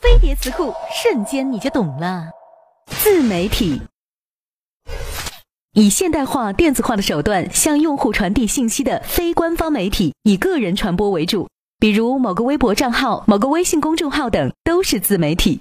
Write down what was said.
飞碟词库瞬间你就懂了。自媒体。以现代化电子化的手段向用户传递信息的非官方媒体以个人传播为主。比如某个微博账号某个微信公众号等都是自媒体。